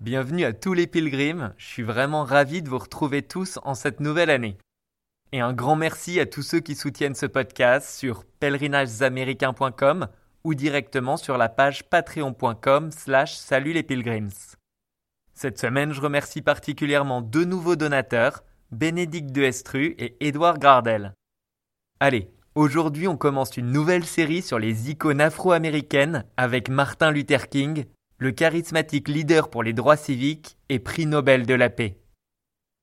Bienvenue à tous les pilgrims, je suis vraiment ravi de vous retrouver tous en cette nouvelle année. Et un grand merci à tous ceux qui soutiennent ce podcast sur pèlerinagesaméricains.com ou directement sur la page patreon.com slash salut les pilgrims. Cette semaine, je remercie particulièrement deux nouveaux donateurs, Bénédicte de Estru et Édouard Gardel. Allez, aujourd'hui on commence une nouvelle série sur les icônes afro-américaines avec Martin Luther King, le charismatique leader pour les droits civiques et prix Nobel de la paix.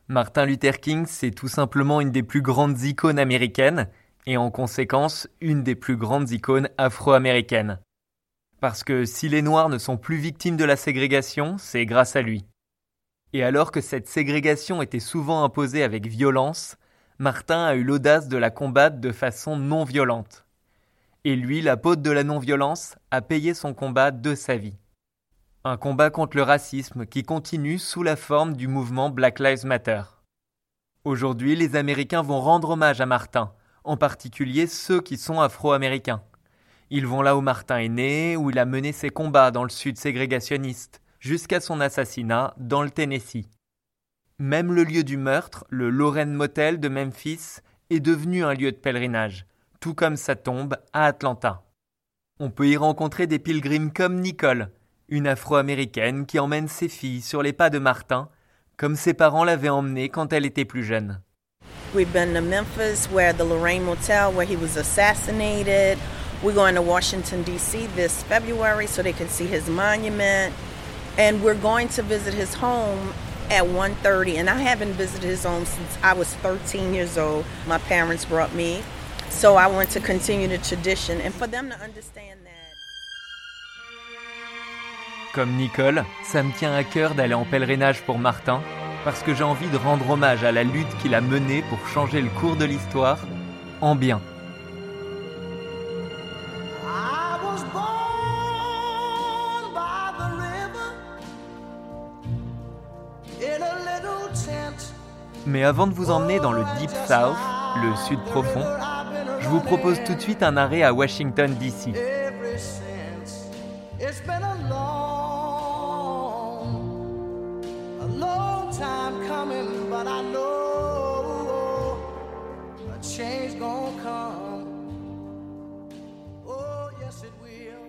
Martin Luther King, c'est tout simplement une des plus grandes icônes américaines et en conséquence une des plus grandes icônes afro-américaines. Parce que si les Noirs ne sont plus victimes de la ségrégation, c'est grâce à lui. Et alors que cette ségrégation était souvent imposée avec violence, Martin a eu l'audace de la combattre de façon non violente. Et lui, l'apôtre de la non-violence, a payé son combat de sa vie. Un combat contre le racisme qui continue sous la forme du mouvement Black Lives Matter. Aujourd'hui, les Américains vont rendre hommage à Martin, en particulier ceux qui sont afro-américains. Ils vont là où Martin est né, où il a mené ses combats dans le sud ségrégationniste, jusqu'à son assassinat dans le Tennessee. Même le lieu du meurtre, le Lorraine Motel de Memphis, est devenu un lieu de pèlerinage, tout comme sa tombe à Atlanta. On peut y rencontrer des pilgrims comme Nicole, une afro-américaine qui emmène ses filles sur les pas de Martin, comme ses parents l'avaient emmenée quand elle était plus jeune. We've been to Memphis, where the Lorraine Motel, where he was assassinated. We're going to Washington, D.C. this February so they can see his monument. And we're going to visit his home at 1.30. And I haven't visited his home since I was 13 years old. My parents brought me. So I want to continue the tradition. And for them to understand that. Comme Nicole, ça me tient à cœur d'aller en pèlerinage pour Martin, parce que j'ai envie de rendre hommage à la lutte qu'il a menée pour changer le cours de l'histoire en bien. Mais avant de vous emmener dans le Deep South, le sud profond, je vous propose tout de suite un arrêt à Washington, D.C. time coming, but I know a change gonna come. Oh yes it will.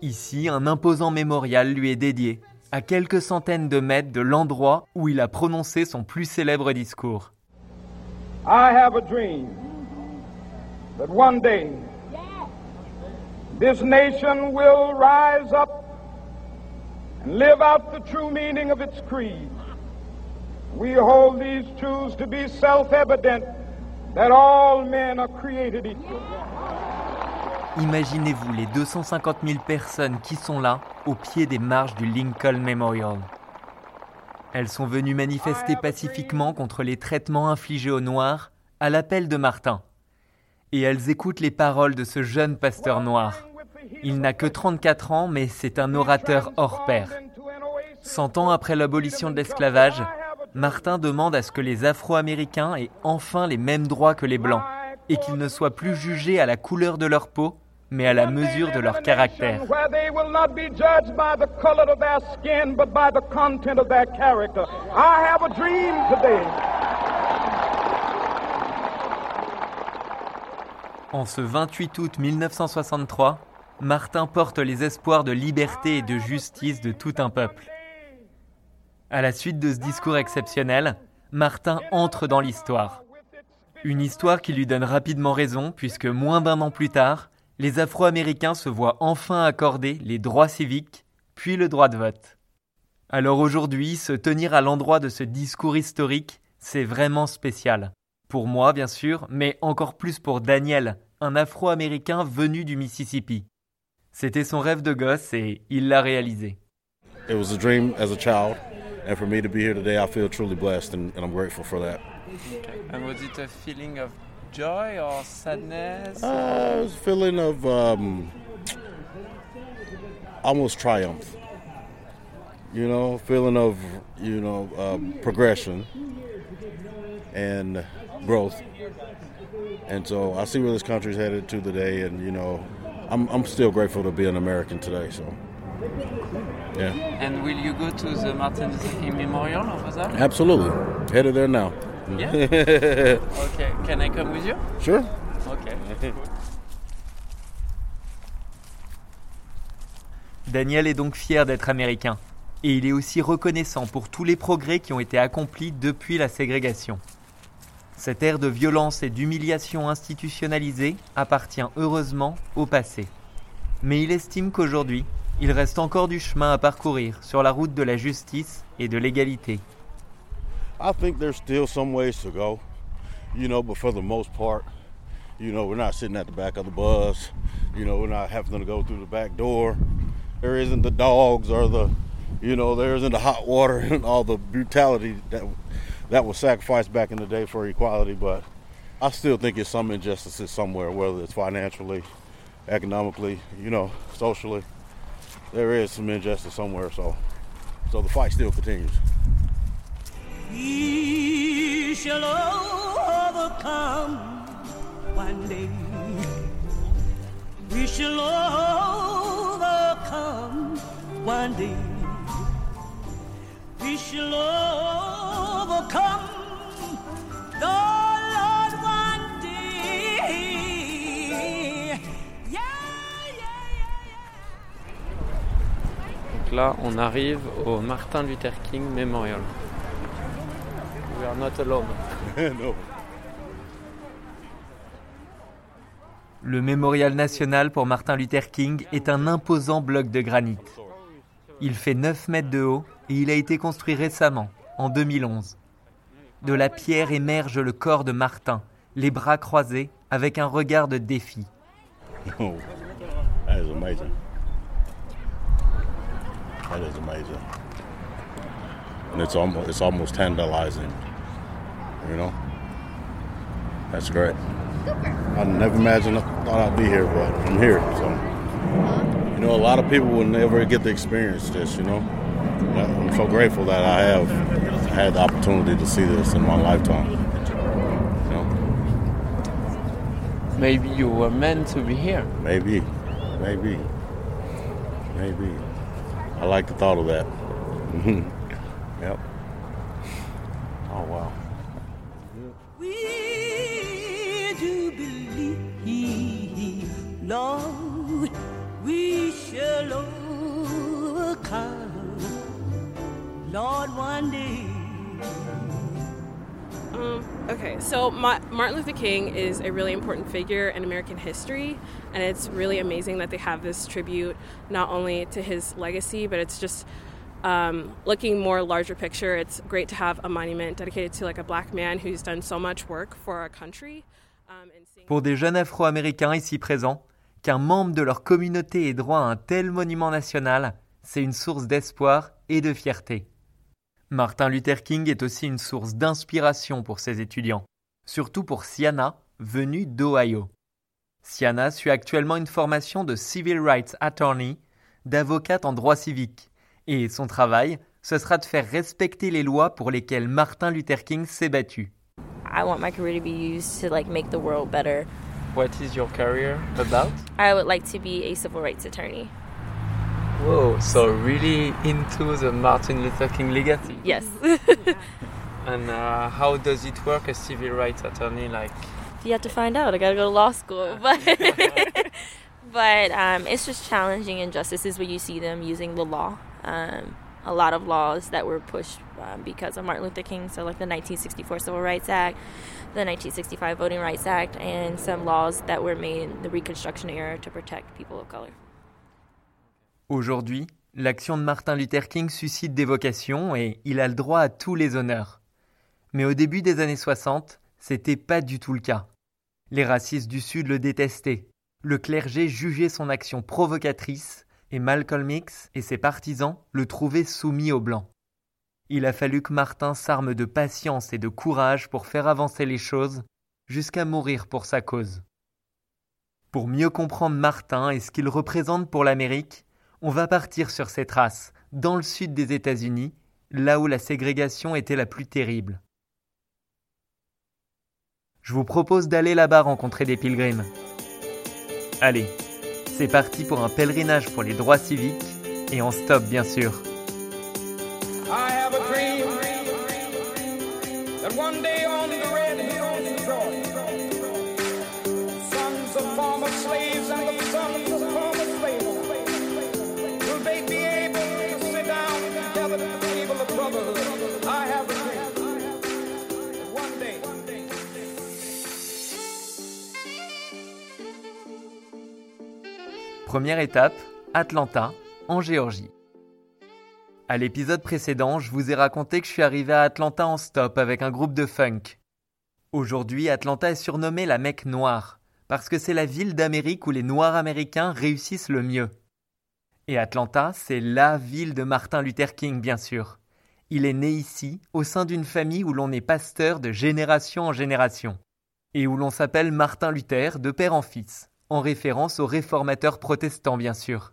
Ici, un imposant mémorial lui est dédié, à quelques centaines de mètres de l'endroit où il a prononcé son plus célèbre discours. I have a dream that one day this nation will rise up and live out the true meaning of its creed. We hold these truths to be self evident that all men are created equal. Imaginez-vous les 250 000 personnes qui sont là, au pied des marches du Lincoln Memorial. Elles sont venues manifester pacifiquement contre les traitements infligés aux Noirs à l'appel de Martin. Et elles écoutent les paroles de ce jeune pasteur noir. Il n'a que 34 ans, mais c'est un orateur hors pair. Cent ans après l'abolition de l'esclavage, Martin demande à ce que les Afro-Américains aient enfin les mêmes droits que les Blancs, et qu'ils ne soient plus jugés à la couleur de leur peau, mais à la mesure de leur caractère. En ce 28 août 1963, Martin porte les espoirs de liberté et de justice de tout un peuple. À la suite de ce discours exceptionnel, Martin entre dans l'histoire. Une histoire qui lui donne rapidement raison puisque moins d'un an plus tard, les Afro-Américains se voient enfin accorder les droits civiques, puis le droit de vote. Alors aujourd'hui, se tenir à l'endroit de ce discours historique, c'est vraiment spécial. Pour moi, bien sûr, mais encore plus pour Daniel, un Afro-Américain venu du Mississippi. C'était son rêve de gosse et il l'a réalisé. It was a dream as and for me to be here today, I feel truly blessed, and, and I'm grateful for that. And was it a feeling of joy or sadness? Uh, it was a feeling of um, almost triumph. You know, feeling of you know um, progression and growth. And so I see where this country's headed to today, and you know, I'm I'm still grateful to be an American today. So. Yeah. And will you go to the Martin Luther King Memorial over there? Absolutely. Headed there now. Yeah? okay. Can I come with you? Sure. Okay. Daniel est donc fier d'être américain. Et il est aussi reconnaissant pour tous les progrès qui ont été accomplis depuis la ségrégation. Cette ère de violence et d'humiliation institutionnalisée appartient heureusement au passé. Mais il estime qu'aujourd'hui, il reste encore du chemin à parcourir sur la route de la justice et de l'égalité. I think there's still some ways to go, you know, but for the most part, you know, we're not sitting at the back of the bus, you know, we're not having to go through the back door. There isn't the dogs or the, you know, there isn't the hot water and all the brutality that that was sacrificed back in the day for equality. But I still think it's some injustices somewhere, whether it's financially, economically, you know, socially. There is some injustice somewhere, so so the fight still continues. We shall overcome one day. We shall overcome one day. We shall overcome the Donc là, on arrive au Martin Luther King Memorial. We are not alone. no. Le mémorial national pour Martin Luther King est un imposant bloc de granit. Il fait 9 mètres de haut et il a été construit récemment, en 2011. De la pierre émerge le corps de Martin, les bras croisés, avec un regard de défi. Oh, that is amazing. That is amazing. And it's almost it's almost tantalizing. You know? That's great. I never imagined I thought I'd be here, but I'm here. So you know, a lot of people will never get to experience this, you know. I'm so grateful that I have had the opportunity to see this in my lifetime. You know? Maybe you were meant to be here. Maybe, maybe, maybe. I like the thought of that. yep. Oh wow. We do believe, Lord, we shall overcome, Lord, one day. So Ma- Martin Luther King is a really important figure in American history, and it's really amazing that they have this tribute not only to his legacy, but it's just um, looking more larger picture. It's great to have a monument dedicated to like a black man who's done so much work for our country. Um, seeing- Pour des jeunes Afro-Américains ici présents, qu'un membre de leur communauté ait droit à un tel monument national, c'est une source d'espoir et de fierté. Martin Luther King est aussi une source d'inspiration pour ses étudiants, surtout pour Siana, venue d'Ohio. Siana suit actuellement une formation de Civil Rights Attorney, d'avocate en droit civique, et son travail, ce sera de faire respecter les lois pour lesquelles Martin Luther King s'est battu. I want my career to be used to like make the world better. What is your career about? I would like to be a civil rights attorney. Whoa, so really into the Martin Luther King legacy. Yes. And uh, how does it work, a civil rights attorney? Like, you have to find out. I gotta go to law school, but but um, it's just challenging injustices when you see them using the law. Um, a lot of laws that were pushed um, because of Martin Luther King. So, like the 1964 Civil Rights Act, the 1965 Voting Rights Act, and some laws that were made in the Reconstruction era to protect people of color. Aujourd'hui, l'action de Martin Luther King suscite des vocations et il a le droit à tous les honneurs. Mais au début des années 60, c'était pas du tout le cas. Les racistes du Sud le détestaient. Le clergé jugeait son action provocatrice et Malcolm X et ses partisans le trouvaient soumis aux Blancs. Il a fallu que Martin s'arme de patience et de courage pour faire avancer les choses jusqu'à mourir pour sa cause. Pour mieux comprendre Martin et ce qu'il représente pour l'Amérique, on va partir sur ses traces, dans le sud des États-Unis, là où la ségrégation était la plus terrible. Je vous propose d'aller là-bas rencontrer des pilgrims. Allez, c'est parti pour un pèlerinage pour les droits civiques et en stop bien sûr. Première étape, Atlanta, en Géorgie. À l'épisode précédent, je vous ai raconté que je suis arrivé à Atlanta en stop avec un groupe de funk. Aujourd'hui, Atlanta est surnommée la Mecque noire, parce que c'est la ville d'Amérique où les Noirs américains réussissent le mieux. Et Atlanta, c'est LA ville de Martin Luther King, bien sûr. Il est né ici, au sein d'une famille où l'on est pasteur de génération en génération, et où l'on s'appelle Martin Luther de père en fils, en référence aux réformateurs protestants, bien sûr.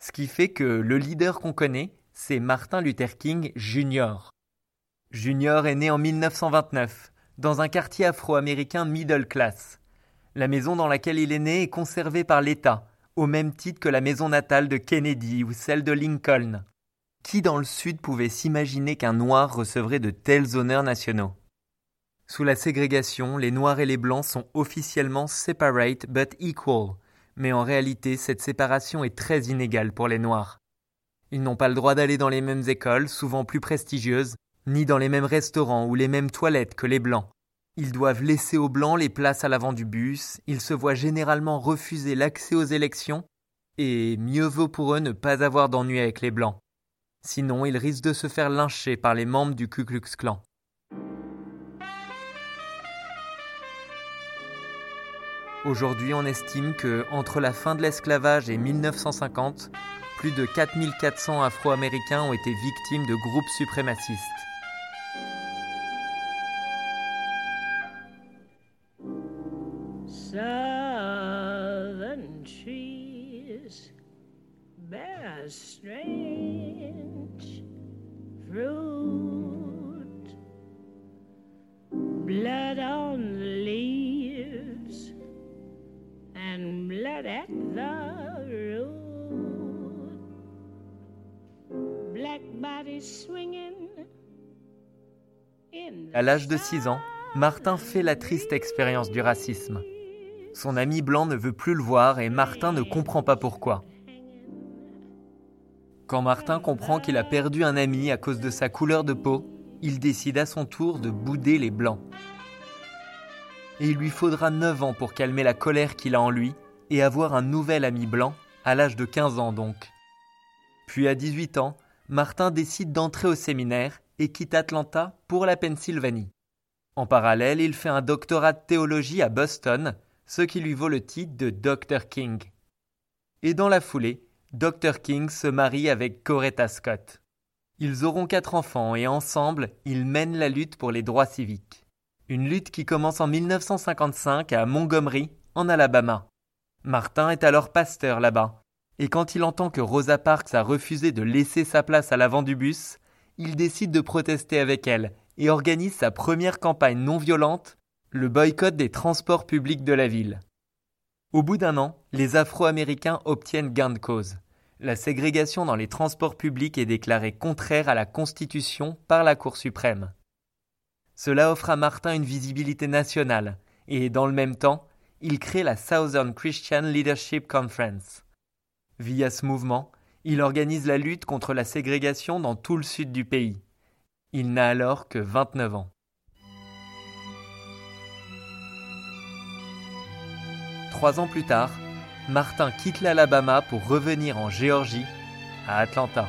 Ce qui fait que le leader qu'on connaît, c'est Martin Luther King Jr. Junior est né en 1929, dans un quartier afro-américain middle class. La maison dans laquelle il est né est conservée par l'État, au même titre que la maison natale de Kennedy ou celle de Lincoln. Qui dans le Sud pouvait s'imaginer qu'un noir recevrait de tels honneurs nationaux? Sous la ségrégation, les noirs et les blancs sont officiellement separate but equal, mais en réalité cette séparation est très inégale pour les noirs. Ils n'ont pas le droit d'aller dans les mêmes écoles, souvent plus prestigieuses, ni dans les mêmes restaurants ou les mêmes toilettes que les blancs. Ils doivent laisser aux blancs les places à l'avant du bus, ils se voient généralement refuser l'accès aux élections, et mieux vaut pour eux ne pas avoir d'ennui avec les blancs. Sinon, ils risquent de se faire lyncher par les membres du Ku Klux Klan. Aujourd'hui, on estime que entre la fin de l'esclavage et 1950, plus de 4400 Afro-Américains ont été victimes de groupes suprémacistes. À l'âge de 6 ans, Martin fait la triste expérience du racisme. Son ami blanc ne veut plus le voir et Martin ne comprend pas pourquoi. Quand Martin comprend qu'il a perdu un ami à cause de sa couleur de peau, il décide à son tour de bouder les blancs. Et il lui faudra 9 ans pour calmer la colère qu'il a en lui et avoir un nouvel ami blanc, à l'âge de 15 ans donc. Puis à 18 ans, Martin décide d'entrer au séminaire et quitte Atlanta pour la Pennsylvanie. En parallèle, il fait un doctorat de théologie à Boston, ce qui lui vaut le titre de Dr. King. Et dans la foulée, Dr. King se marie avec Coretta Scott. Ils auront quatre enfants et ensemble, ils mènent la lutte pour les droits civiques. Une lutte qui commence en 1955 à Montgomery, en Alabama. Martin est alors pasteur là-bas. Et quand il entend que Rosa Parks a refusé de laisser sa place à l'avant du bus, il décide de protester avec elle et organise sa première campagne non violente, le boycott des transports publics de la ville. Au bout d'un an, les Afro-Américains obtiennent gain de cause. La ségrégation dans les transports publics est déclarée contraire à la Constitution par la Cour suprême. Cela offre à Martin une visibilité nationale et, dans le même temps, il crée la Southern Christian Leadership Conference. Via ce mouvement, Il organise la lutte contre la ségrégation dans tout le sud du pays. Il n'a alors que 29 ans. Trois ans plus tard, Martin quitte l'Alabama pour revenir en Géorgie, à Atlanta.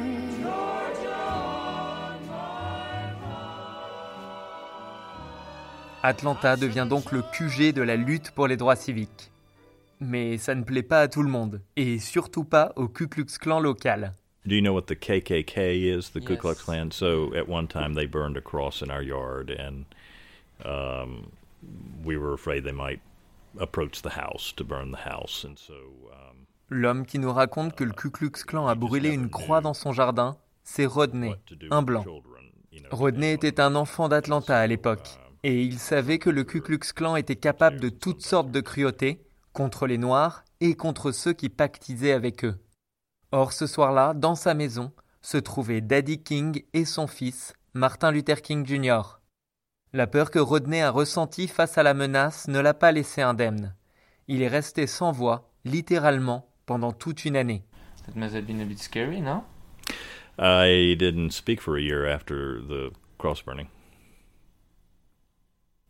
Atlanta devient donc le QG de la lutte pour les droits civiques. Mais ça ne plaît pas à tout le monde, et surtout pas au Ku Klux Klan local. Do you know what the KKK is? The Ku. Klux Klan? So at one time they burned a cross in our yard, and um, we were afraid they might approach the house to burn the house, and so um, L'homme qui nous raconte que le Ku Klux Klan a brûlé une croix dans son jardin, c'est Rodney, un blanc. Rodney était un enfant d'Atlanta à l'époque, et il savait que le Ku Klux Klan était capable de toutes sortes de cruautés, contre les Noirs et contre ceux qui pactisaient avec eux. Or, ce soir-là, dans sa maison, se trouvaient Daddy King et son fils, Martin Luther King Jr. La peur que Rodney a ressentie face à la menace ne l'a pas laissé indemne. Il est resté sans voix, littéralement, pendant toute une année. That must have been a bit scary, no? I didn't speak for a year after the cross burning.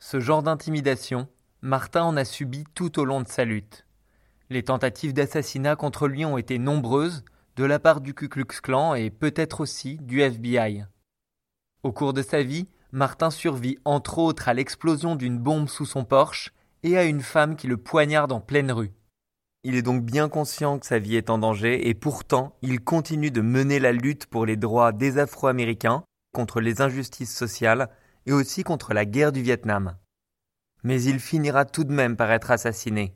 Ce genre d'intimidation, Martin en a subi tout au long de sa lutte. Les tentatives d'assassinat contre lui ont été nombreuses, de la part du Ku Klux Klan et peut-être aussi du FBI. Au cours de sa vie, Martin survit entre autres à l'explosion d'une bombe sous son Porsche et à une femme qui le poignarde en pleine rue. Il est donc bien conscient que sa vie est en danger et pourtant il continue de mener la lutte pour les droits des Afro-Américains, contre les injustices sociales et aussi contre la guerre du Vietnam. Mais il finira tout de même par être assassiné.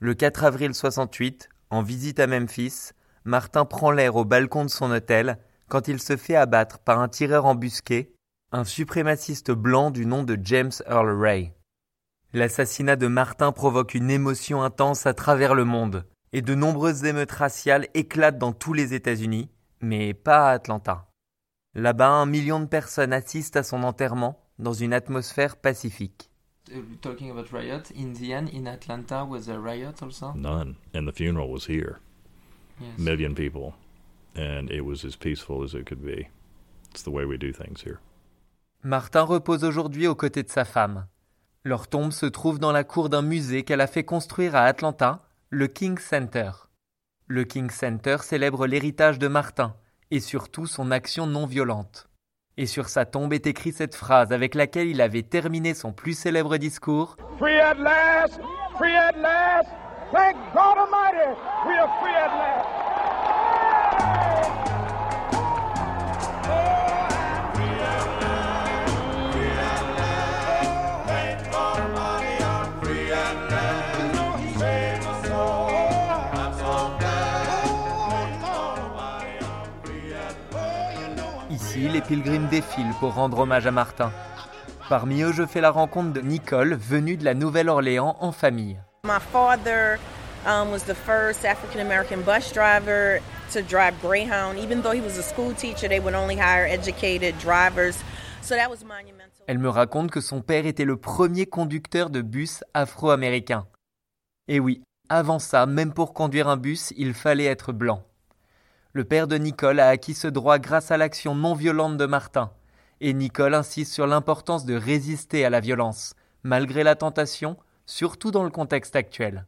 Le 4 avril 68, en visite à Memphis, Martin prend l'air au balcon de son hôtel quand il se fait abattre par un tireur embusqué, un suprémaciste blanc du nom de James Earl Ray. L'assassinat de Martin provoque une émotion intense à travers le monde, et de nombreuses émeutes raciales éclatent dans tous les États-Unis, mais pas à Atlanta. Là-bas, un million de personnes assistent à son enterrement dans une atmosphère pacifique. Uh, talking about riot, in the end, in Atlanta was a riot also? None, and the funeral was here. Yes. Million people, and it was as peaceful as it could be. It's the way we do things here. Martin repose aujourd'hui aux côtés de sa femme. Leur tombe se trouve dans la cour d'un musée qu'elle a fait construire à Atlanta, le King Center. Le King Center célèbre l'héritage de Martin et surtout son action non violente. Et sur sa tombe est écrite cette phrase avec laquelle il avait terminé son plus célèbre discours Free at last, free at last. Thank God Almighty, we are free at last. Les pilgrims défilent pour rendre hommage à Martin. Parmi eux, je fais la rencontre de Nicole, venue de la Nouvelle-Orléans en famille. My father um, was the first African American bus driver to drive Greyhound. Even though he was a school teacher, they would only hire educated drivers. So that was monumental. Elle me raconte que son père était le premier conducteur de bus afro-américain. Et oui, avant ça, même pour conduire un bus, il fallait être blanc. Le père de Nicole a acquis ce droit grâce à l'action non violente de Martin. Et Nicole insiste sur l'importance de résister à la violence, malgré la tentation, surtout dans le contexte actuel.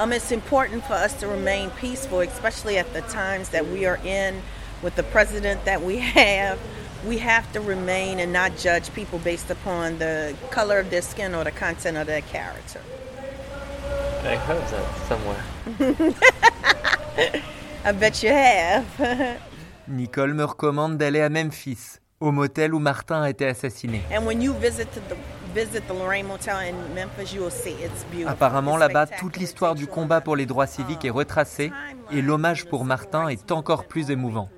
Um, it's important for us to remain peaceful, especially at the times that we are in with the president that we have. We have to remain and not judge people based upon the color of their skin or the content of their character. I heard that somewhere. I bet you have. Nicole me recommande d'aller à Memphis, au motel où Martin a été assassiné. and when you visit to the visit the Lorraine Motel in Memphis, you will see it's beautiful. Apparemment, là-bas, toute l'histoire du combat pour les droits civiques est retracée et l'hommage pour Martin est encore plus émouvant.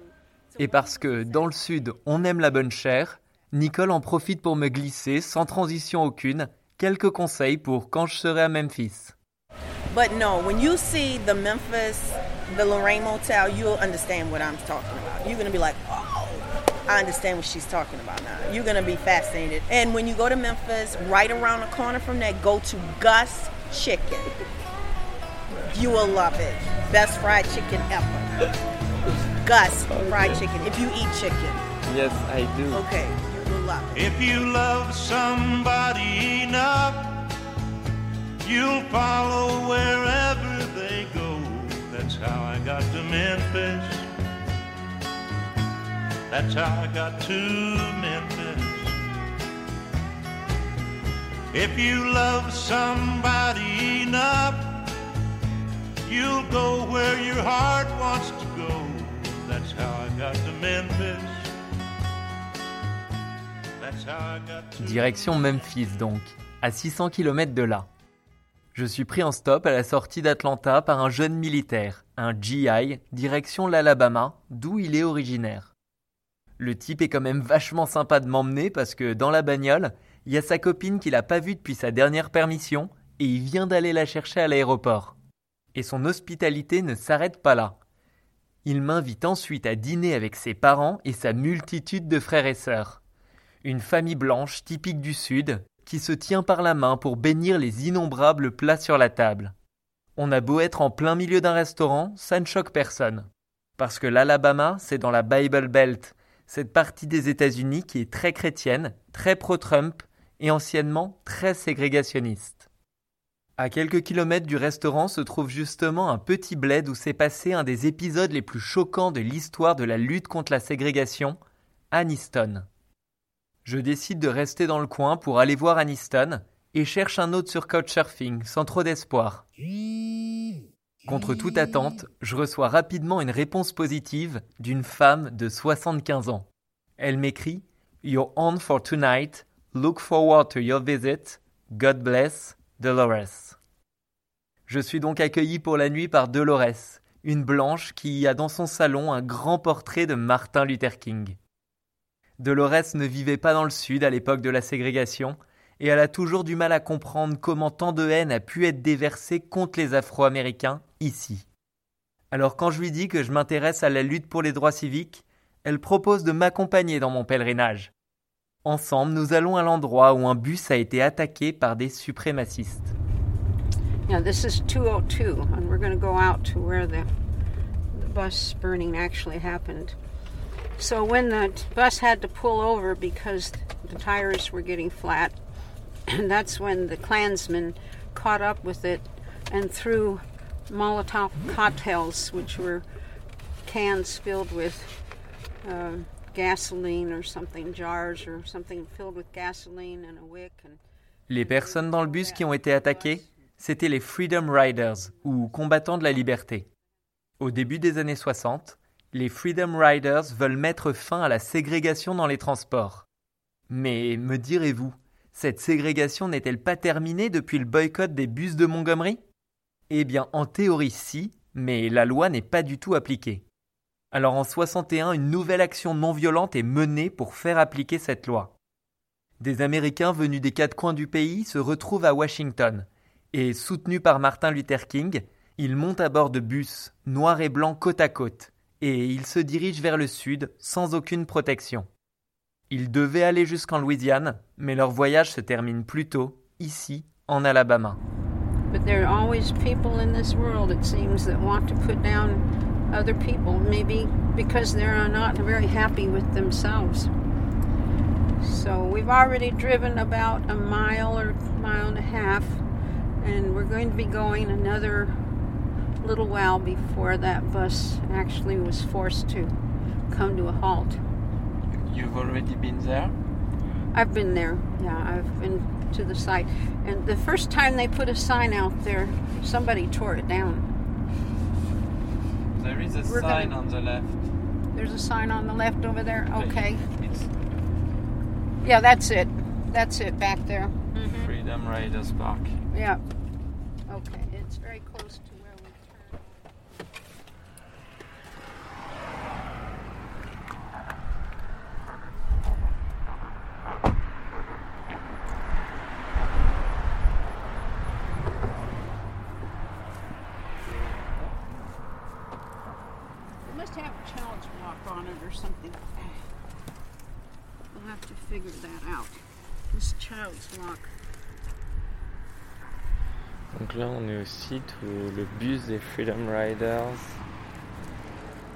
Et parce que dans le sud, on aime la bonne chair, Nicole en profite pour me glisser, sans transition aucune, quelques conseils pour quand je serai à Memphis. But no, when you see the Memphis, the Lorraine Motel, you'll understand what I'm talking about. You're gonna be like, oh, I understand what she's talking about now. You're gonna be fascinated. And when you go to Memphis, right around the corner from that, go to Gus Chicken. You will love it. Best fried chicken ever. Gus fried chicken. If you eat chicken. Yes, I do. Okay, you will love it. If you love somebody enough, you'll follow wherever they go. That's If you love somebody enough, you'll go where your heart wants to go. That's how I got to Memphis. Direction Memphis donc, à 600 km de là. Je suis pris en stop à la sortie d'Atlanta par un jeune militaire, un GI, direction l'Alabama, d'où il est originaire. Le type est quand même vachement sympa de m'emmener parce que dans la bagnole, il y a sa copine qu'il a pas vue depuis sa dernière permission et il vient d'aller la chercher à l'aéroport. Et son hospitalité ne s'arrête pas là. Il m'invite ensuite à dîner avec ses parents et sa multitude de frères et sœurs. Une famille blanche typique du Sud qui se tient par la main pour bénir les innombrables plats sur la table. On a beau être en plein milieu d'un restaurant, ça ne choque personne. Parce que l'Alabama, c'est dans la Bible Belt, cette partie des États-Unis qui est très chrétienne, très pro-Trump et anciennement très ségrégationniste. À quelques kilomètres du restaurant se trouve justement un petit bled où s'est passé un des épisodes les plus choquants de l'histoire de la lutte contre la ségrégation, Aniston. Je décide de rester dans le coin pour aller voir Aniston et cherche un autre sur Couchsurfing sans trop d'espoir. Contre toute attente, je reçois rapidement une réponse positive d'une femme de 75 ans. Elle m'écrit You're on for tonight. Look forward to your visit. God bless, Dolores. Je suis donc accueilli pour la nuit par Dolores, une blanche qui a dans son salon un grand portrait de Martin Luther King. Dolores ne vivait pas dans le Sud à l'époque de la ségrégation, et elle a toujours du mal à comprendre comment tant de haine a pu être déversée contre les Afro-Américains ici. Alors quand je lui dis que je m'intéresse à la lutte pour les droits civiques, elle propose de m'accompagner dans mon pèlerinage. Ensemble, nous allons à l'endroit où un bus a été attaqué par des suprémacistes. This is 202, and we're going to go out to where the bus burning actually happened. So when the bus had to pull over because the tires were getting flat, and that's when the Klansmen caught up with it and threw Molotov cocktails, which were cans filled with uh, gasoline or something, jars or something filled with gasoline and a wick. And Les personnes dans le bus qui ont été attaquées, c'étaient les Freedom Riders, ou combattants de la liberté. Au début des années 60, les Freedom Riders veulent mettre fin à la ségrégation dans les transports. Mais, me direz-vous, cette ségrégation n'est-elle pas terminée depuis le boycott des bus de Montgomery? Eh bien, en théorie si, mais la loi n'est pas du tout appliquée. Alors en 61, une nouvelle action non violente est menée pour faire appliquer cette loi. Des Américains venus des quatre coins du pays se retrouvent à Washington, et soutenus par Martin Luther King, ils montent à bord de bus, noirs et blancs côte à côte, et ils se dirigent vers le sud sans aucune protection. Ils devaient aller jusqu'en Louisiane, mais leur voyage se termine plus tôt, ici, en Alabama. But there are always people in this world, it seems, that want to put down other people, maybe because they're not very happy with themselves. So we've already driven about a mile or mile and a half, and we're going to be going another little while before that bus actually was forced to come to a halt. You've already been there? I've been there. Yeah, I've been to the site. And the first time they put a sign out there, somebody tore it down. There is a We're sign gonna- on the left. There's a sign on the left over there. Okay. It's Yeah, that's it. That's it back there. Freedom Riders Park. Mm-hmm. Yeah. Okay. It's very close to là, on est au site où le bus des Freedom Riders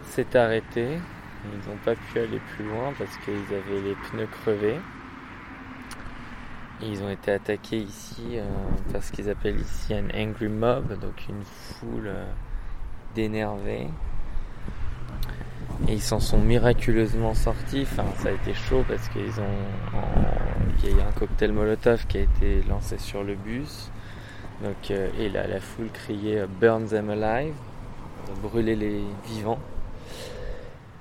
s'est arrêté. Ils n'ont pas pu aller plus loin parce qu'ils avaient les pneus crevés. Ils ont été attaqués ici euh, parce qu'ils appellent ici un angry mob, donc une foule euh, d'énervés. Et ils s'en sont miraculeusement sortis. Enfin, ça a été chaud parce qu'ils y a eu un cocktail Molotov qui a été lancé sur le bus. Donc, euh, et la foule criait euh, Burn them alive, brûler les vivants.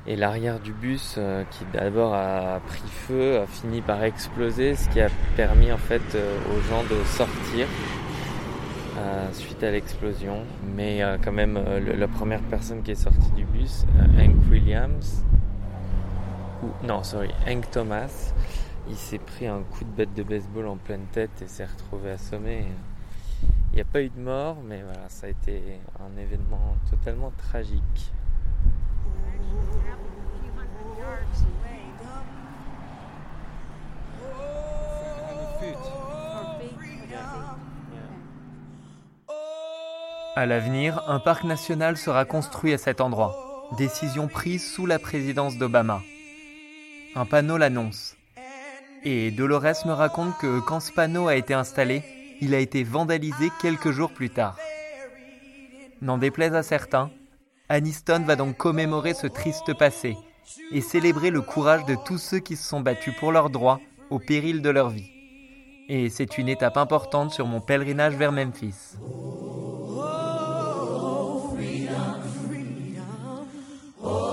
Et l'arrière du bus, euh, qui d'abord a pris feu, a fini par exploser, ce qui a permis en fait euh, aux gens de sortir euh, suite à l'explosion. Mais euh, quand même, euh, la première personne qui est sortie du bus, euh, Hank Williams, ou non, sorry, Hank Thomas, il s'est pris un coup de bête de baseball en pleine tête et s'est retrouvé assommé. Il n'y a pas eu de mort, mais voilà, ça a été un événement totalement tragique. À l'avenir, un parc national sera construit à cet endroit. Décision prise sous la présidence d'Obama. Un panneau l'annonce. Et Dolores me raconte que quand ce panneau a été installé, il a été vandalisé quelques jours plus tard. N'en déplaise à certains, Aniston va donc commémorer ce triste passé et célébrer le courage de tous ceux qui se sont battus pour leurs droits au péril de leur vie. Et c'est une étape importante sur mon pèlerinage vers Memphis. Well,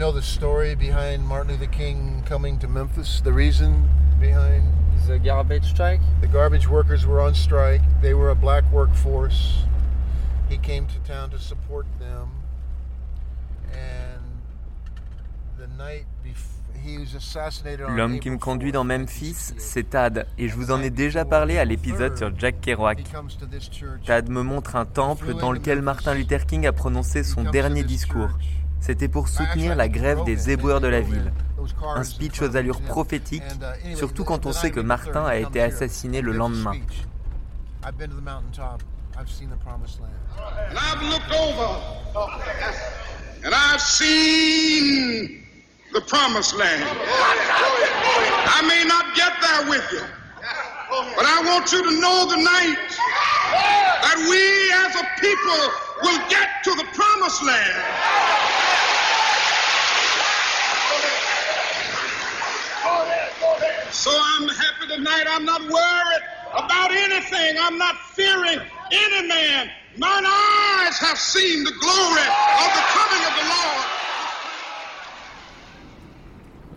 know the story behind Martin Luther King coming to Memphis? The reason behind The garbage strike? the garbage workers were on strike. They were a black workforce. He came to town to support them. And the night before, he was assassinated on L'homme qui me conduit dans 4th, Memphis, c'est Tad, et je vous en ai déjà parlé à l'épisode sur Jack Kerouac. Tad me montre un temple dans lequel Martin Luther King a prononcé son dernier discours. C'était pour soutenir la grève des éboueurs de la ville. Un speech aux allures prophétiques, surtout quand on sait que Martin a été assassiné le lendemain. I've been to the mountaintop. I've seen the promised land. And I've looked over and I've seen the promised land. I may not get there with you, but I want you to know tonight that we as a people will get to the promised land. So I'm happy tonight. I'm not worried about anything. I'm not fearing any man.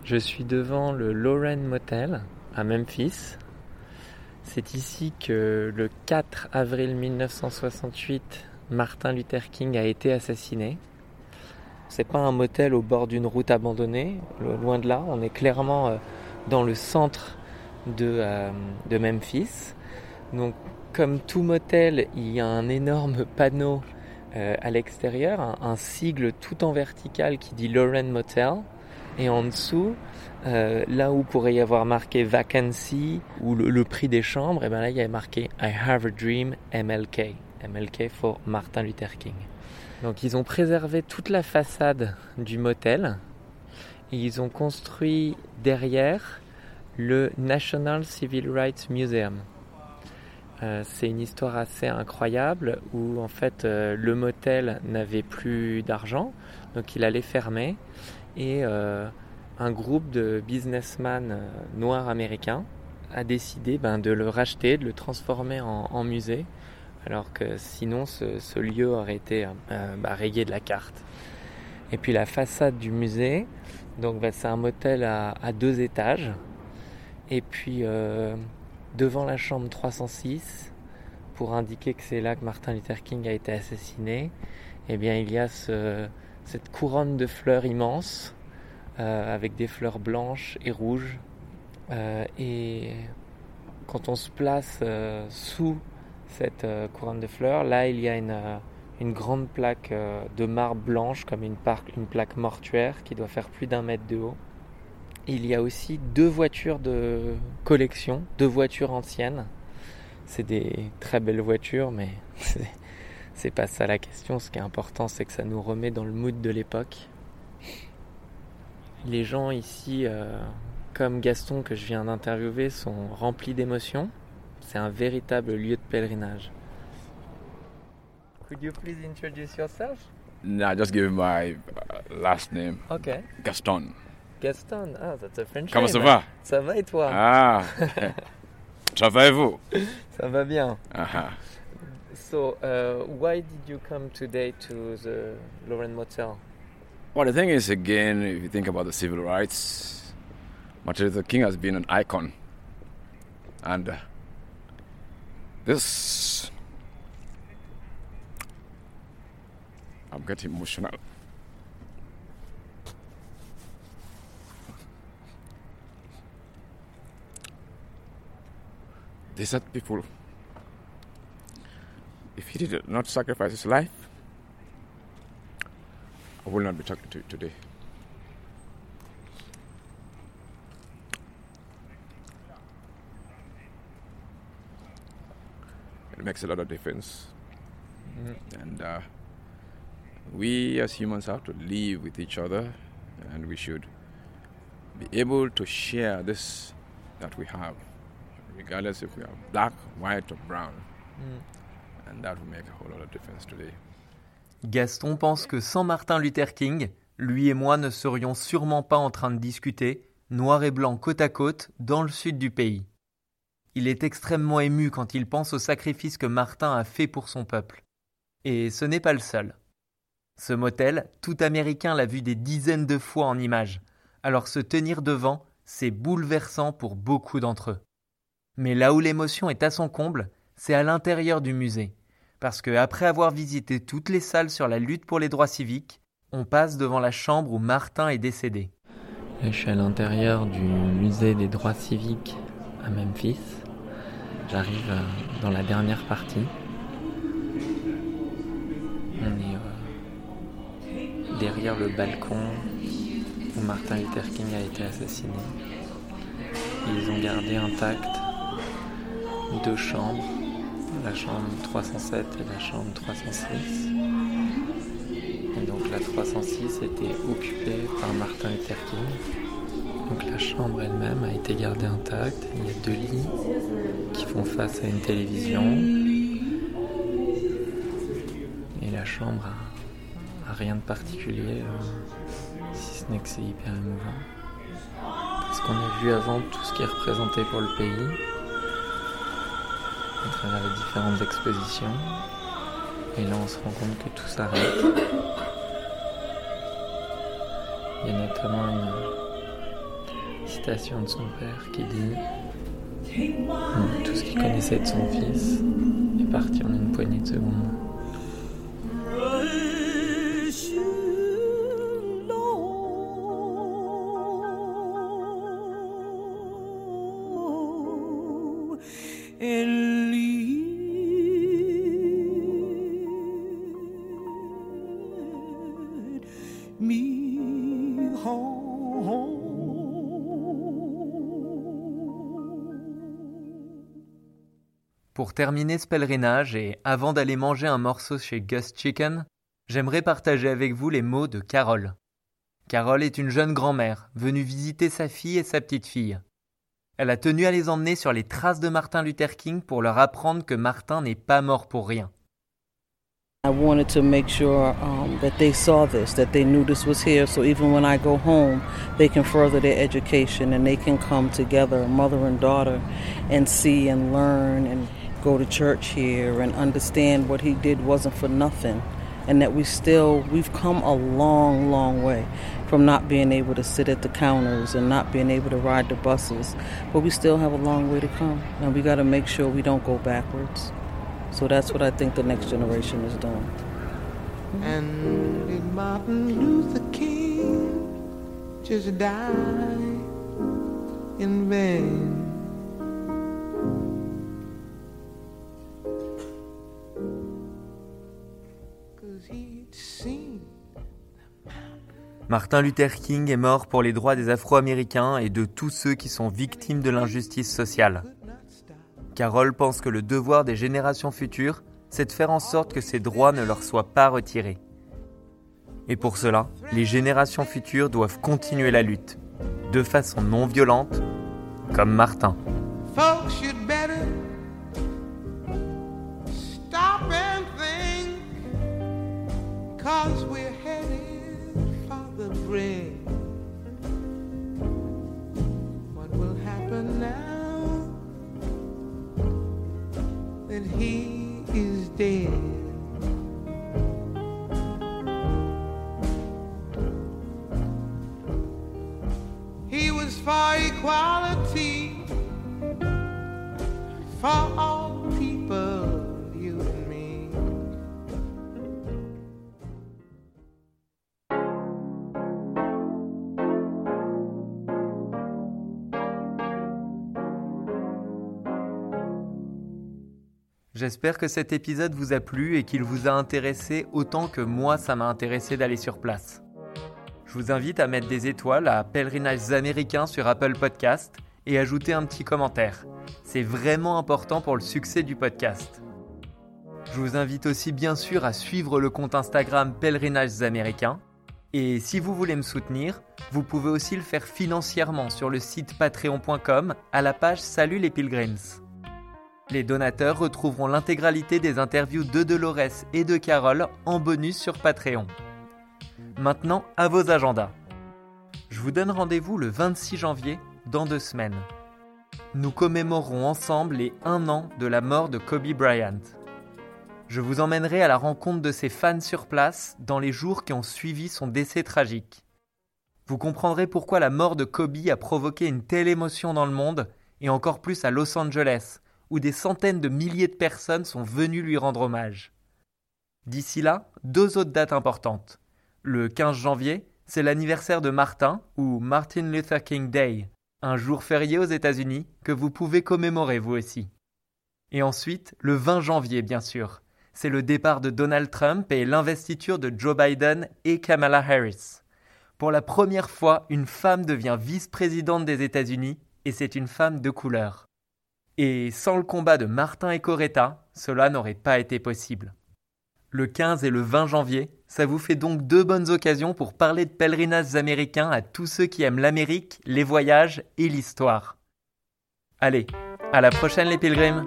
Je suis devant le Loren Motel à Memphis. C'est ici que le 4 avril 1968, Martin Luther King a été assassiné. C'est pas un motel au bord d'une route abandonnée, lo- loin de là. On est clairement euh, dans le centre de, euh, de Memphis. Donc, comme tout motel, il y a un énorme panneau euh, à l'extérieur, un, sigle tout en vertical qui dit Loren Motel. Et en dessous, euh, là où pourrait y avoir marqué vacancy ou le, le prix des chambres, et ben là il y a marqué I have a dream MLK. MLK for Martin Luther King. Donc ils ont préservé toute la façade du motel ils ont construit derrière le National Civil Rights Museum. Euh, c'est une histoire assez incroyable où en fait euh, le motel n'avait plus d'argent, donc il allait fermer et euh, un groupe de businessmen noirs américains a décidé ben, de le racheter, de le transformer en, musée, alors que sinon ce, lieu aurait été bah, rayé de la carte. Et puis la façade du musée, donc bah, c'est un motel à, deux étages. Et puis euh, devant la chambre 306, pour indiquer que c'est là que Martin Luther King a été assassiné, eh bien il y a cette couronne de fleurs immense euh, avec des fleurs blanches et rouges. Euh, et quand on se place sous cette couronne de fleurs, là il y a une, une grande plaque de marbre blanche comme une, une plaque mortuaire qui doit faire plus d'un mètre de haut. Il y a aussi deux voitures de collection, deux voitures anciennes. C'est des très belles voitures, mais c'est pas ça la question. Ce qui est important, c'est que ça nous remet dans le mood de l'époque. Les gens ici, euh, comme Gaston que je viens d'interviewer, sont remplis d'émotions. C'est un véritable lieu de pèlerinage. Could you please introduce yourself? No, just give me my uh, last name. Okay. Gaston. Gaston, ah, that's a French Comment ça va? Ça va et toi? Ah, ça va et vous? Ça va bien. Uh -huh. So, uh, why did you come today to the Lauren Motel? Well, the thing is, again, if you think about the civil rights, Martin Luther King has been an icon. And uh, this. I'm getting emotional. These are people. If he did not sacrifice his life, I will not be talking to you today. It makes a lot of difference. Mm-hmm. And uh, we as humans have to live with each other and we should be able to share this that we have, regardless if we are black, white, or brown. Mm. And that will make a whole lot of difference today. Gaston pense que sans Martin Luther King, lui et moi ne serions sûrement pas en train de discuter, noir et blanc côte à côte, dans le sud du pays. Il est extrêmement ému quand il pense au sacrifice que Martin a fait pour son peuple. Et ce n'est pas le seul. Ce motel, tout Américain l'a vu des dizaines de fois en images, alors se tenir devant, c'est bouleversant pour beaucoup d'entre eux. Mais là où l'émotion est à son comble, c'est à l'intérieur du musée parce qu'après avoir visité toutes les salles sur la lutte pour les droits civiques, on passe devant la chambre où Martin est décédé. je suis à l'intérieur du musée des droits civiques à Memphis. J'arrive euh, dans la dernière partie. Derrière le balcon où Martin Luther King a été assassiné. Ils ont gardé intact deux chambres la chambre 307 et la chambre 306. Et donc la 306 était occupée par Martin Luther King. Donc la chambre elle-même a été gardée intacte. Il y a deux lits qui font face à une télévision. Et la chambre a, rien de particulier, euh, si ce n'est que c'est hyper émouvant. Parce qu'on a vu avant tout ce qui est représenté pour le pays à travers les différentes expositions. Et là, on se rend compte que tout s'arrête. Il y a notamment une citation de son père qui dit Tout ce qu'il connaissait de son fils est parti en une poignée de secondes. Pour terminer ce pèlerinage et avant d'aller manger un morceau chez Gus Chicken, j'aimerais partager avec vous les mots de Carole. Carole est une jeune grand-mère venue visiter sa fille et sa petite-fille. Elle a tenu à les emmener sur les traces de Martin Luther King pour leur apprendre que Martin n'est pas mort pour rien. I wanted to make sure um, that they saw this, that they knew this was here, so even when I go home, they can further their education and they can come together, mother and daughter, and see and learn and go to church here and understand what he did wasn't for nothing. And that we still, we've come a long, long way from not being able to sit at the counters and not being able to ride the buses. But we still have a long way to come. And we got to make sure we don't go backwards. So that's what I think the next generation is doing. And did Martin Luther King just die in vain? Martin Luther King est mort pour les droits des Afro-Américains et de tous ceux qui sont victimes de l'injustice sociale. Carole pense que le devoir des générations futures, c'est de faire en sorte que ces droits ne leur soient pas retirés. Et pour cela, les générations futures doivent continuer la lutte, de façon non violente, comme Martin. and he is dead. He was for equality, for all. J'espère que cet épisode vous a plu et qu'il vous a intéressé autant que moi ça m'a intéressé d'aller sur place. Je vous invite à mettre des étoiles à Pèlerinages américains sur Apple Podcast et ajouter un petit commentaire. C'est vraiment important pour le succès du podcast. Je vous invite aussi bien sûr à suivre le compte Instagram Pèlerinages américains. Et si vous voulez me soutenir, vous pouvez aussi le faire financièrement sur le site patreon.com à la page Salut les Pilgrims. Les donateurs retrouveront l'intégralité des interviews de Dolores et de Carole en bonus sur Patreon. Maintenant, à vos agendas. Je vous donne rendez-vous le 26 janvier, dans deux semaines. Nous commémorerons ensemble les un an de la mort de Kobe Bryant. Je vous emmènerai à la rencontre de ses fans sur place dans les jours qui ont suivi son décès tragique. Vous comprendrez pourquoi la mort de Kobe a provoqué une telle émotion dans le monde et encore plus à Los Angeles, où des centaines de milliers de personnes sont venues lui rendre hommage. D'ici là, deux autres dates importantes. Le 15 janvier, c'est l'anniversaire de Martin, ou Martin Luther King Day, un jour férié aux États-Unis que vous pouvez commémorer vous aussi. Et ensuite, le 20 janvier, bien sûr, c'est le départ de Donald Trump et l'investiture de Joe Biden et Kamala Harris. Pour la première fois, une femme devient vice-présidente des États-Unis, et c'est une femme de couleur. Et sans le combat de Martin et Coretta, cela n'aurait pas été possible. Le 15 et le 20 janvier, ça vous fait donc deux bonnes occasions pour parler de pèlerinages américains à tous ceux qui aiment l'Amérique, les voyages et l'histoire. Allez, à la prochaine les pilgrims.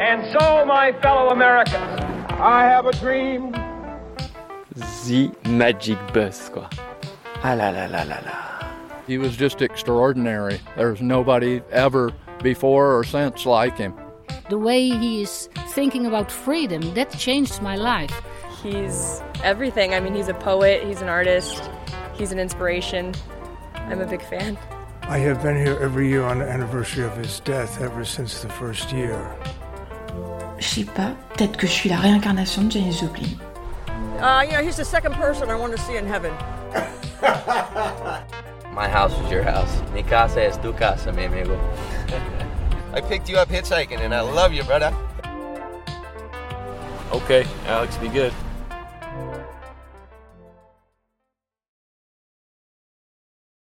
And so, my fellow Americans, I have a dream. The Magic Bus, quoi. Ah là là là là là. He was just extraordinary. There's nobody ever before or since like him. The way he is thinking about freedom, that changed my life. He's everything. I mean, he's a poet, he's an artist, he's an inspiration. I'm a big fan. I have been here every year on the anniversary of his death ever since the first year. Je sais pas, peut-être que je suis la réincarnation de Janis Joplin. Uh, you know, he's the second person I want to see in heaven. My house is your house. Mi casa es tu casa, mi amigo. I picked you up hitchhiking and I love you, brother. Okay, Alex, be good.